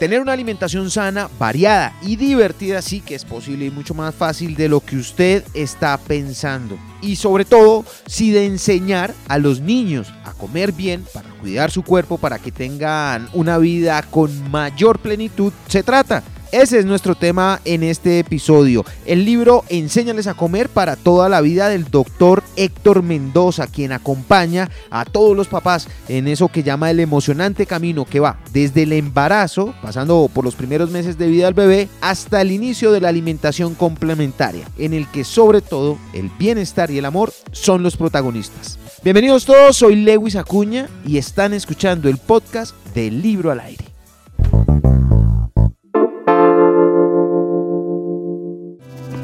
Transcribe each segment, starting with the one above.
Tener una alimentación sana, variada y divertida sí que es posible y mucho más fácil de lo que usted está pensando. Y sobre todo, si de enseñar a los niños a comer bien para cuidar su cuerpo, para que tengan una vida con mayor plenitud, se trata. Ese es nuestro tema en este episodio. El libro Enséñales a comer para toda la vida del doctor Héctor Mendoza, quien acompaña a todos los papás en eso que llama el emocionante camino que va desde el embarazo, pasando por los primeros meses de vida del bebé, hasta el inicio de la alimentación complementaria, en el que sobre todo el bienestar y el amor son los protagonistas. Bienvenidos todos, soy Lewis Acuña y están escuchando el podcast del libro al aire.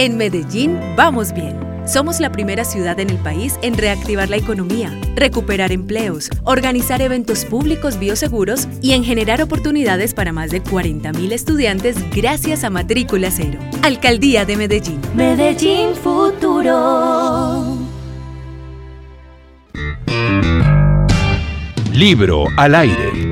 En Medellín vamos bien. Somos la primera ciudad en el país en reactivar la economía, recuperar empleos, organizar eventos públicos bioseguros y en generar oportunidades para más de 40.000 estudiantes gracias a Matrícula Cero. Alcaldía de Medellín. Medellín Futuro. Libro al aire.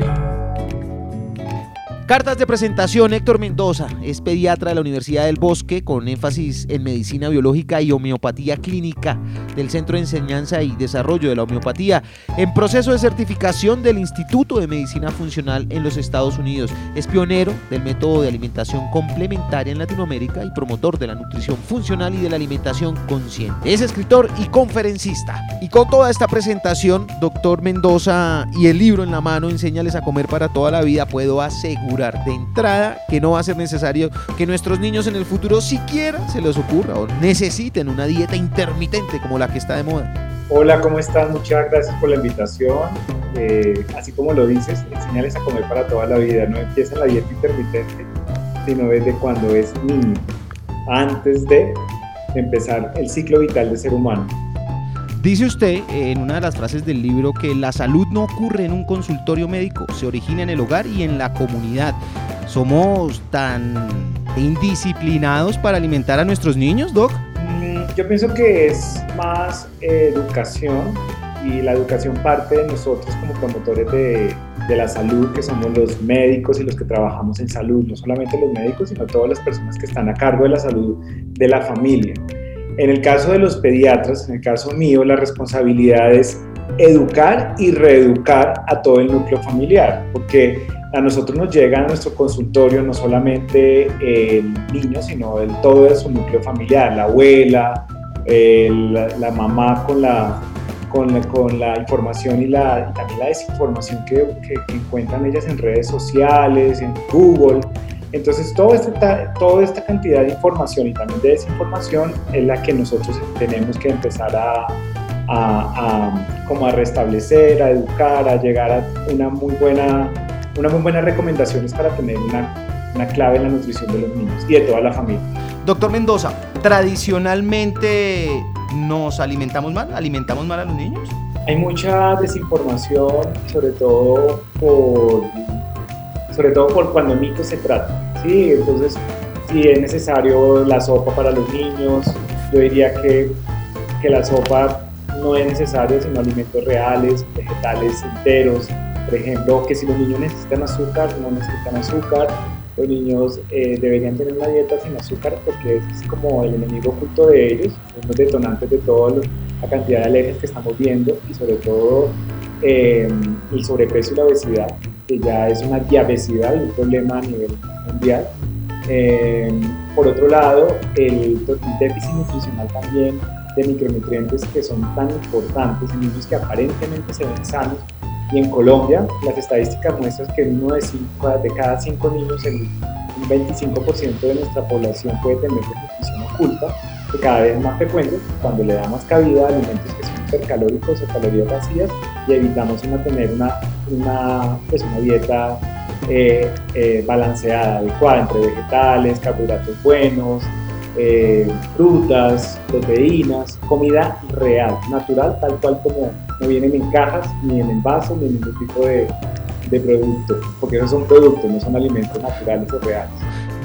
Cartas de presentación, Héctor Mendoza es pediatra de la Universidad del Bosque con énfasis en medicina biológica y homeopatía clínica del Centro de Enseñanza y Desarrollo de la Homeopatía, en proceso de certificación del Instituto de Medicina Funcional en los Estados Unidos. Es pionero del método de alimentación complementaria en Latinoamérica y promotor de la nutrición funcional y de la alimentación consciente. Es escritor y conferencista. Y con toda esta presentación, doctor Mendoza y el libro en la mano, Enséñales a comer para toda la vida, puedo asegurar de entrada que no va a ser necesario que nuestros niños en el futuro siquiera se les ocurra o necesiten una dieta intermitente como la que está de moda. Hola, ¿cómo están? Muchas gracias por la invitación. Eh, así como lo dices, enseñarles a comer para toda la vida. No empieza la dieta intermitente, sino desde cuando es niño, antes de empezar el ciclo vital del ser humano. Dice usted en una de las frases del libro que la salud no ocurre en un consultorio médico, se origina en el hogar y en la comunidad. ¿Somos tan indisciplinados para alimentar a nuestros niños, Doc? Mm, yo pienso que es más educación y la educación parte de nosotros como promotores de, de la salud, que somos los médicos y los que trabajamos en salud, no solamente los médicos, sino todas las personas que están a cargo de la salud de la familia. En el caso de los pediatras, en el caso mío, la responsabilidad es educar y reeducar a todo el núcleo familiar, porque a nosotros nos llega a nuestro consultorio no solamente el niño, sino el, todo su núcleo familiar, la abuela, la, mamá con la, con la, información y, la, también la desinformación que, que encuentran ellas en redes sociales, en Google. Entonces, toda esta, toda esta cantidad de información y también de desinformación es la que nosotros tenemos que empezar a, a, como a restablecer, a educar, a llegar a una muy buena, una muy buenas recomendaciones para tener una, una clave en la nutrición de los niños y de toda la familia. Doctor Mendoza, tradicionalmente nos alimentamos mal, alimentamos mal a los niños. Hay mucha desinformación, sobre todo por sobre todo por cuando mito se trata, ¿sí? Entonces, si es necesario la sopa para los niños, yo diría que, que la sopa no es necesaria, sino alimentos reales, vegetales enteros, por ejemplo, que si los niños necesitan azúcar, no necesitan azúcar, los niños eh, deberían tener una dieta sin azúcar porque es como el enemigo oculto de ellos, los detonantes de toda la cantidad de alergias que estamos viendo y sobre todo eh, el sobrepeso y la obesidad que ya es una diabesidad y un problema a nivel mundial. Eh, por otro lado, el, déficit nutricional también de micronutrientes que son tan importantes en niños que aparentemente se ven sanos. Y en Colombia, las estadísticas muestran que uno de, cinco, de cada cinco niños, el, un 25% de nuestra población puede tener nutrición oculta, que cada vez es más frecuente cuando le damos cabida a alimentos que son hipercalóricos o calorías vacías y evitamos una, tener una una, pues una dieta eh, eh, balanceada, adecuada entre vegetales, carbohidratos buenos, eh, frutas, proteínas, comida real, natural, tal cual como no vienen en cajas, ni en envases, ni en ningún tipo de, de producto, porque esos son productos, no son alimentos naturales o reales.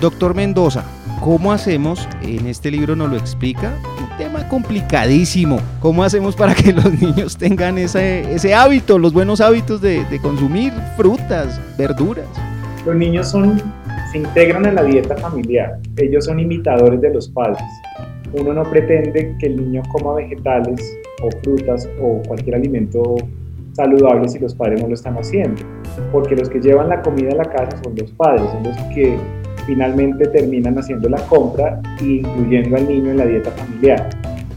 Doctor Mendoza, ¿cómo hacemos? En este libro nos lo explica, tema complicadísimo. ¿Cómo hacemos para que los niños tengan ese, hábito, los buenos hábitos de, consumir frutas, verduras? Los niños se integran en la dieta familiar, ellos son imitadores de los padres. Uno no pretende que el niño coma vegetales o frutas o cualquier alimento saludable si los padres no lo están haciendo, porque los que llevan la comida a la casa son los padres, son los que finalmente terminan haciendo la compra e incluyendo al niño en la dieta familiar.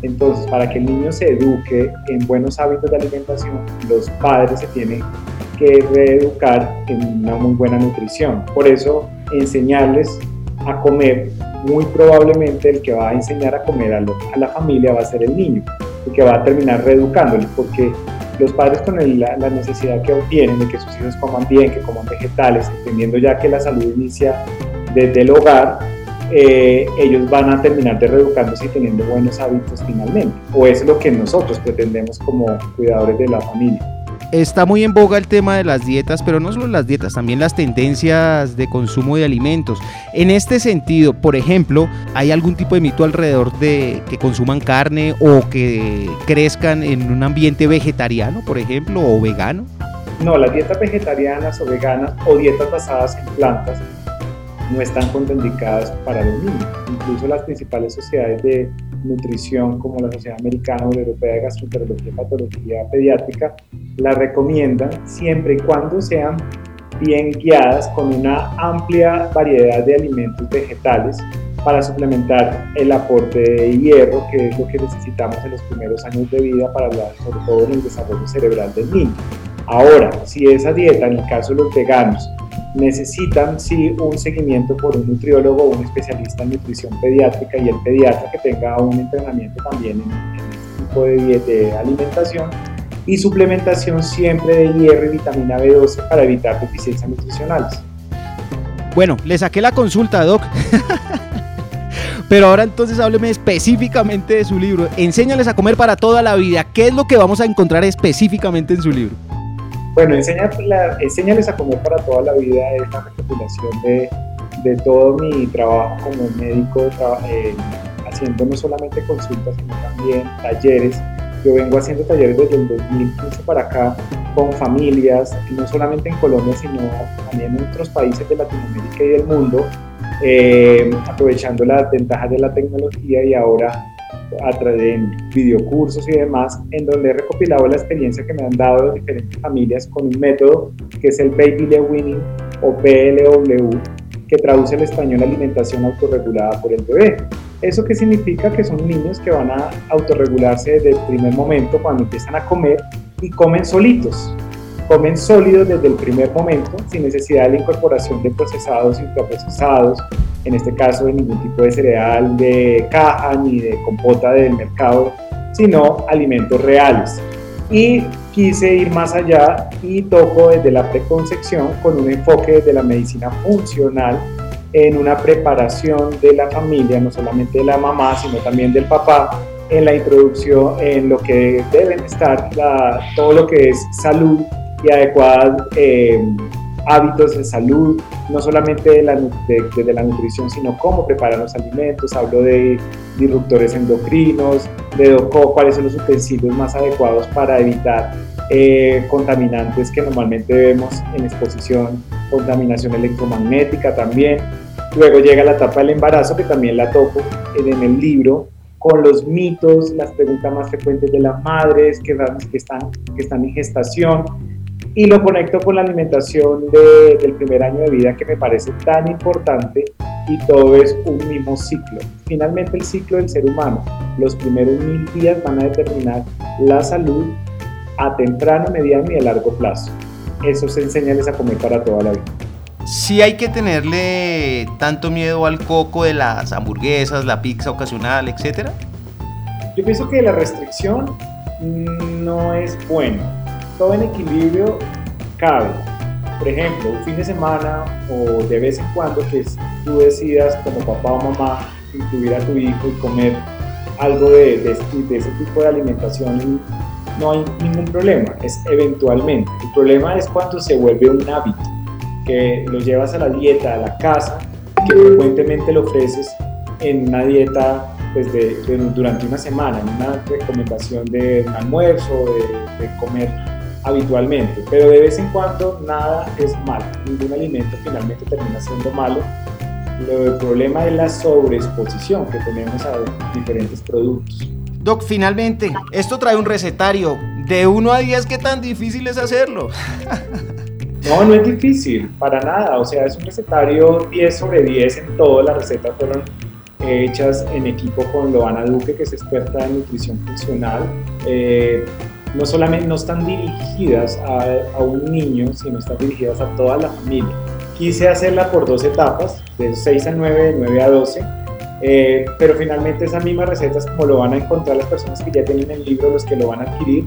Entonces, para que el niño se eduque en buenos hábitos de alimentación, los padres se tienen que reeducar en una muy buena nutrición. Por eso, enseñarles a comer, muy probablemente el que va a enseñar a comer a, la familia va a ser el niño, el que va a terminar reeducándoles, porque los padres con la, necesidad que obtienen de que sus hijos coman bien, que coman vegetales, entendiendo ya que la salud inicia desde el hogar, eh, ellos van a terminar de reeducándose y teniendo buenos hábitos finalmente. O es lo que nosotros pretendemos como cuidadores de la familia. Está muy en boga el tema de las dietas, pero no solo las dietas, también las tendencias de consumo de alimentos. En este sentido, por ejemplo, ¿hay algún tipo de mito alrededor de que consuman carne o que crezcan en un ambiente vegetariano, por ejemplo, o vegano? No, las dietas vegetarianas o veganas o dietas basadas en plantas no están contraindicadas para los niños. Incluso las principales sociedades de nutrición como la Sociedad Americana o la Europea de Gastroenterología y Patología Pediátrica la recomiendan siempre y cuando sean bien guiadas con una amplia variedad de alimentos vegetales para suplementar el aporte de hierro, que es lo que necesitamos en los primeros años de vida para sobre todo en el desarrollo cerebral del niño. Ahora, si esa dieta, en el caso de los veganos, necesitan sí un seguimiento por un nutriólogo o un especialista en nutrición pediátrica y el pediatra que tenga un entrenamiento también en, este tipo de, de alimentación y suplementación siempre de hierro y vitamina B12 para evitar deficiencias nutricionales. Bueno, le saqué la consulta, Doc. Pero ahora entonces hábleme específicamente de su libro. Enséñales a comer para toda la vida. ¿Qué es lo que vamos a encontrar específicamente en su libro? Bueno, enséñales a comer para toda la vida es la recopilación de, de todo mi trabajo como médico, eh, haciendo no solamente consultas, sino también talleres. Yo vengo haciendo talleres desde el 2015 para acá con familias, no solamente en Colombia, sino también en otros países de Latinoamérica y del mundo, eh, aprovechando las ventajas de la tecnología y ahora a través de videocursos y demás, en donde he recopilado la experiencia que me han dado diferentes familias con un método que es el Baby Led Winning o PLW, que traduce el español alimentación autorregulada por el bebé. ¿Eso qué significa? Que son niños que van a autorregularse desde el primer momento cuando empiezan a comer y comen solitos. Comen sólidos desde el primer momento, sin necesidad de la incorporación de procesados y ultraprocesados, en este caso de ningún tipo de cereal de caja ni de compota del mercado, sino alimentos reales. Y quise ir más allá y toco desde la preconcepción con un enfoque desde la medicina funcional en una preparación de la familia, no solamente de la mamá, sino también del papá, en la introducción, en lo que deben estar todo lo que es salud y adecuadas eh, hábitos de salud, no solamente de la, de, la nutrición, sino cómo preparan los alimentos. Hablo de disruptores endocrinos, de cuáles son los utensilios más adecuados para evitar eh, contaminantes que normalmente vemos en exposición, contaminación electromagnética también. Luego llega la etapa del embarazo, que también la toco en el libro, con los mitos, las preguntas más frecuentes de las madres que, que, están, que están en gestación, y lo conecto con la alimentación del primer año de vida que me parece tan importante y todo es un mismo ciclo. Finalmente el ciclo del ser humano, los primeros mil días van a determinar la salud a temprano, mediano y a largo plazo. Eso se enseñarles a comer para toda la vida. Si hay que tenerle tanto miedo al coco de las hamburguesas, la pizza ocasional, etcétera. Yo pienso que la restricción no es buena todo en equilibrio cabe. Por ejemplo, un fin de semana o de vez en cuando que tú decidas como papá o mamá incluir a tu hijo y comer algo de, de, de ese tipo de alimentación, no hay ningún problema, es eventualmente. El problema es cuando se vuelve un hábito, que lo llevas a la dieta, a la casa, que frecuentemente lo ofreces en una dieta pues de, durante una semana, en una recomendación de un almuerzo, de, de comer habitualmente, pero de vez en cuando nada es malo, ningún alimento finalmente termina siendo malo. El problema es la sobreexposición que tenemos a diferentes productos. Doc, finalmente, esto trae un recetario. De 1 a 10, ¿qué tan difícil es hacerlo? No, no es difícil, para nada. O sea, es un recetario 10 sobre 10 en todo. Las recetas fueron hechas en equipo con Loana Duque, que es experta en nutrición funcional. Eh, no solamente no están dirigidas a, a, un niño, sino están dirigidas a toda la familia. Quise hacerla por dos etapas, de 6 a 9, de 9 a 12. Eh, pero finalmente esas mismas recetas, como lo van a encontrar las personas que ya tienen el libro, los que lo van a adquirir,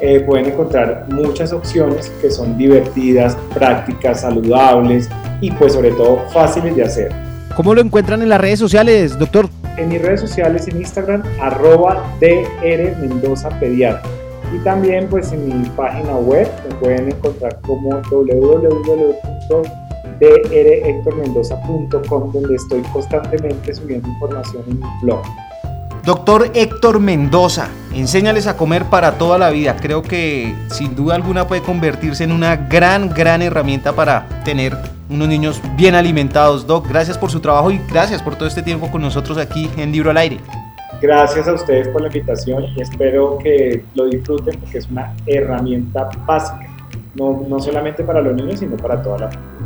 eh, pueden encontrar muchas opciones que son divertidas, prácticas, saludables y pues sobre todo fáciles de hacer. ¿Cómo lo encuentran en las redes sociales, doctor? En mis redes sociales, en Instagram, arroba DR Mendoza Pediatra. Y también pues en mi página web me pueden encontrar como www.drhectormendoza.com donde estoy constantemente subiendo información en mi blog. Doctor Héctor Mendoza, enséñales a comer para toda la vida. Creo que sin duda alguna puede convertirse en una gran, gran herramienta para tener unos niños bien alimentados. Doc, gracias por su trabajo y gracias por todo este tiempo con nosotros aquí en Libro al Aire. Gracias a ustedes por la invitación y espero que lo disfruten porque es una herramienta básica, no, no solamente para los niños, sino para toda la familia.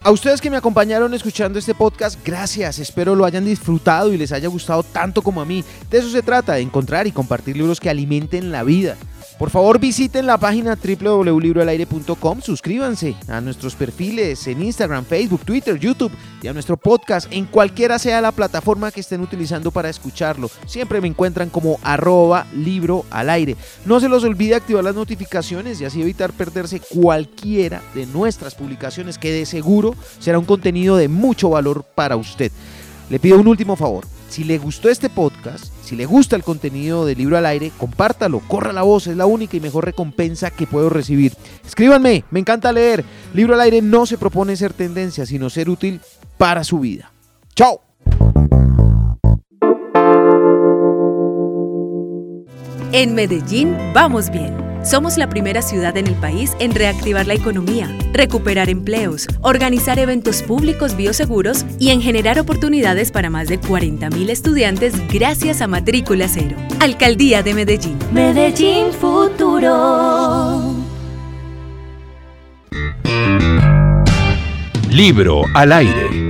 A ustedes que me acompañaron escuchando este podcast, gracias. Espero lo hayan disfrutado y les haya gustado tanto como a mí. De eso se trata, encontrar y compartir libros que alimenten la vida. Por favor visiten la página www.libroalaire.com, suscríbanse a nuestros perfiles en Instagram, Facebook, Twitter, YouTube y a nuestro podcast en cualquiera sea la plataforma que estén utilizando para escucharlo. Siempre me encuentran como arroba libro al aire. No se los olvide activar las notificaciones y así evitar perderse cualquiera de nuestras publicaciones que de seguro será un contenido de mucho valor para usted. Le pido un último favor. Si le gustó este podcast, si le gusta el contenido de Libro al Aire, compártalo, corra la voz, es la única y mejor recompensa que puedo recibir. Escríbanme, me encanta leer. Libro al Aire no se propone ser tendencia, sino ser útil para su vida. ¡Chao! En Medellín vamos bien. Somos la primera ciudad en el país en reactivar la economía, recuperar empleos, organizar eventos públicos bioseguros y en generar oportunidades para más de 40.000 estudiantes gracias a Matrícula Cero. Alcaldía de Medellín. Medellín Futuro. Libro al aire.